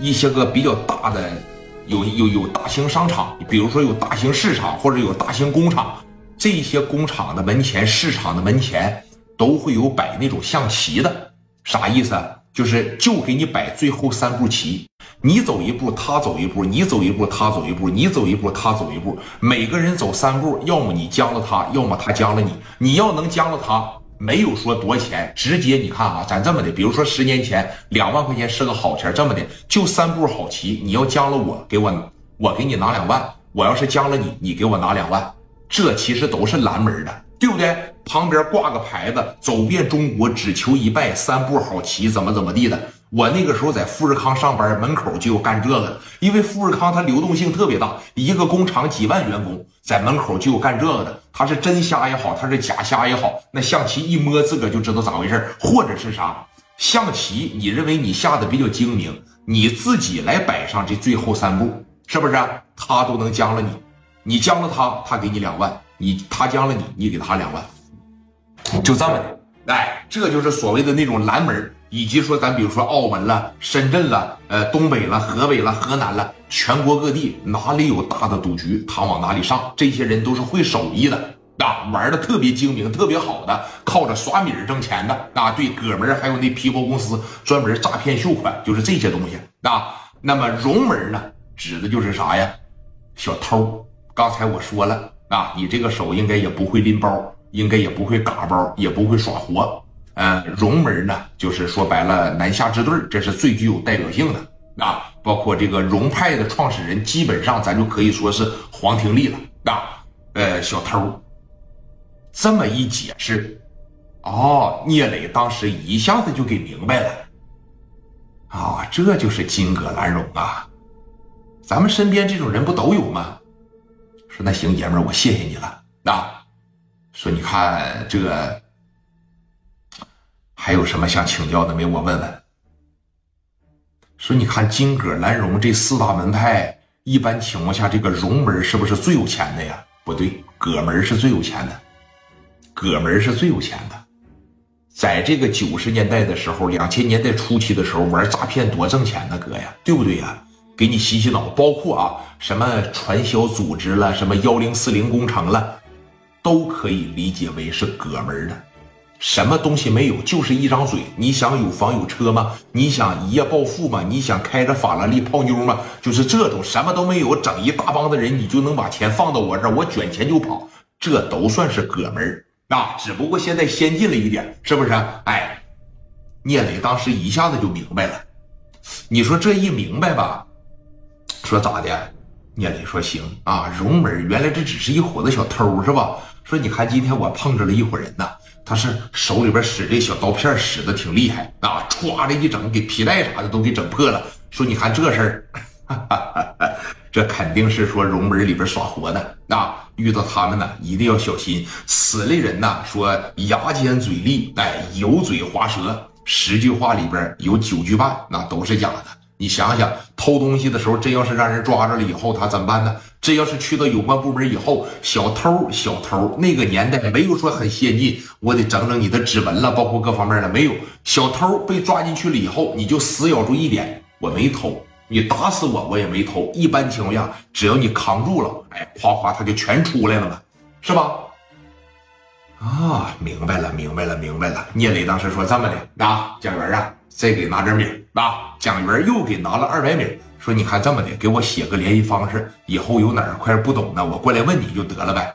一些个比较大的，有有有大型商场，比如说有大型市场或者有大型工厂，这些工厂的门前、市场的门前都会有摆那种象棋的，啥意思？就是就给你摆最后三步棋，你走一步，他走一步，你走一步，他走一步，你走一步，他走一步，每个人走三步，要么你将了他，要么他将了你。你要能将了他，没有说多少钱，直接你看啊，咱这么的，比如说十年前两万块钱是个好钱，这么的就三步好棋，你要将了我，给我我给你拿两万，我要是将了你，你给我拿两万，这其实都是拦门的。对不对？旁边挂个牌子，走遍中国只求一拜，三步好棋，怎么怎么地的？我那个时候在富士康上班，门口就有干这个的，因为富士康它流动性特别大，一个工厂几万员工，在门口就有干这个的。他是真瞎也好，他是假瞎也好，那象棋一摸自个就知道咋回事或者是啥？象棋你认为你下的比较精明，你自己来摆上这最后三步，是不是？他都能将了你，你将了他，他给你两万。你他将了你，你给他两万，就这么的。哎，这就是所谓的那种蓝门，以及说咱比如说澳门了、深圳了、呃东北了、河北了、河南了，全国各地哪里有大的赌局，他往哪里上。这些人都是会手艺的啊，玩的特别精明、特别好的，靠着耍米儿挣钱的啊。对，哥们儿还有那皮包公司专门诈骗秀款，就是这些东西啊。那么荣门呢，指的就是啥呀？小偷。刚才我说了。啊，你这个手应该也不会拎包，应该也不会嘎包，也不会耍活。呃，荣门呢，就是说白了，南下支队，这是最具有代表性的啊。包括这个荣派的创始人，基本上咱就可以说是黄廷利了啊。呃，小偷，这么一解释，哦，聂磊当时一下子就给明白了。啊，这就是金戈兰荣啊，咱们身边这种人不都有吗？说那行，爷们儿，我谢谢你了啊。说你看这个还有什么想请教的没？我问问。说你看金戈兰荣这四大门派，一般情况下这个荣门是不是最有钱的呀？不对，葛门是最有钱的，葛门是最有钱的。在这个九十年代的时候，两千年代初期的时候，玩诈骗多挣钱呢，哥呀，对不对呀？给你洗洗脑，包括啊什么传销组织了，什么幺零四零工程了，都可以理解为是葛门的。什么东西没有，就是一张嘴。你想有房有车吗？你想一夜暴富吗？你想开着法拉利泡妞吗？就是这种什么都没有，整一大帮的人，你就能把钱放到我这儿，我卷钱就跑，这都算是哥们儿啊。只不过现在先进了一点，是不是？哎，聂磊当时一下子就明白了。你说这一明白吧？说咋的？聂磊说行啊，荣门原来这只是一伙子小偷是吧？说你看今天我碰着了一伙人呢，他是手里边使这小刀片使的挺厉害啊，歘的一整给皮带啥的都给整破了。说你看这事儿，这肯定是说荣门里边耍活的啊，遇到他们呢一定要小心。此类人呢，说牙尖嘴利，哎，油嘴滑舌，十句话里边有九句半那都是假的。你想想，偷东西的时候，真要是让人抓着了以后，他怎么办呢？这要是去到有关部门以后，小偷小偷那个年代没有说很先进，我得整整你的指纹了，包括各方面的没有。小偷被抓进去了以后，你就死咬住一点，我没偷，你打死我我也没偷。一般情况下，只要你扛住了，哎，哗哗他就全出来了嘛，是吧？啊，明白了，明白了，明白了。聂磊当时说这么的啊，蒋元啊。再给拿点米啊！蒋元又给拿了二百米，说：“你看这么的，给我写个联系方式，以后有哪块不懂的，我过来问你就得了呗。”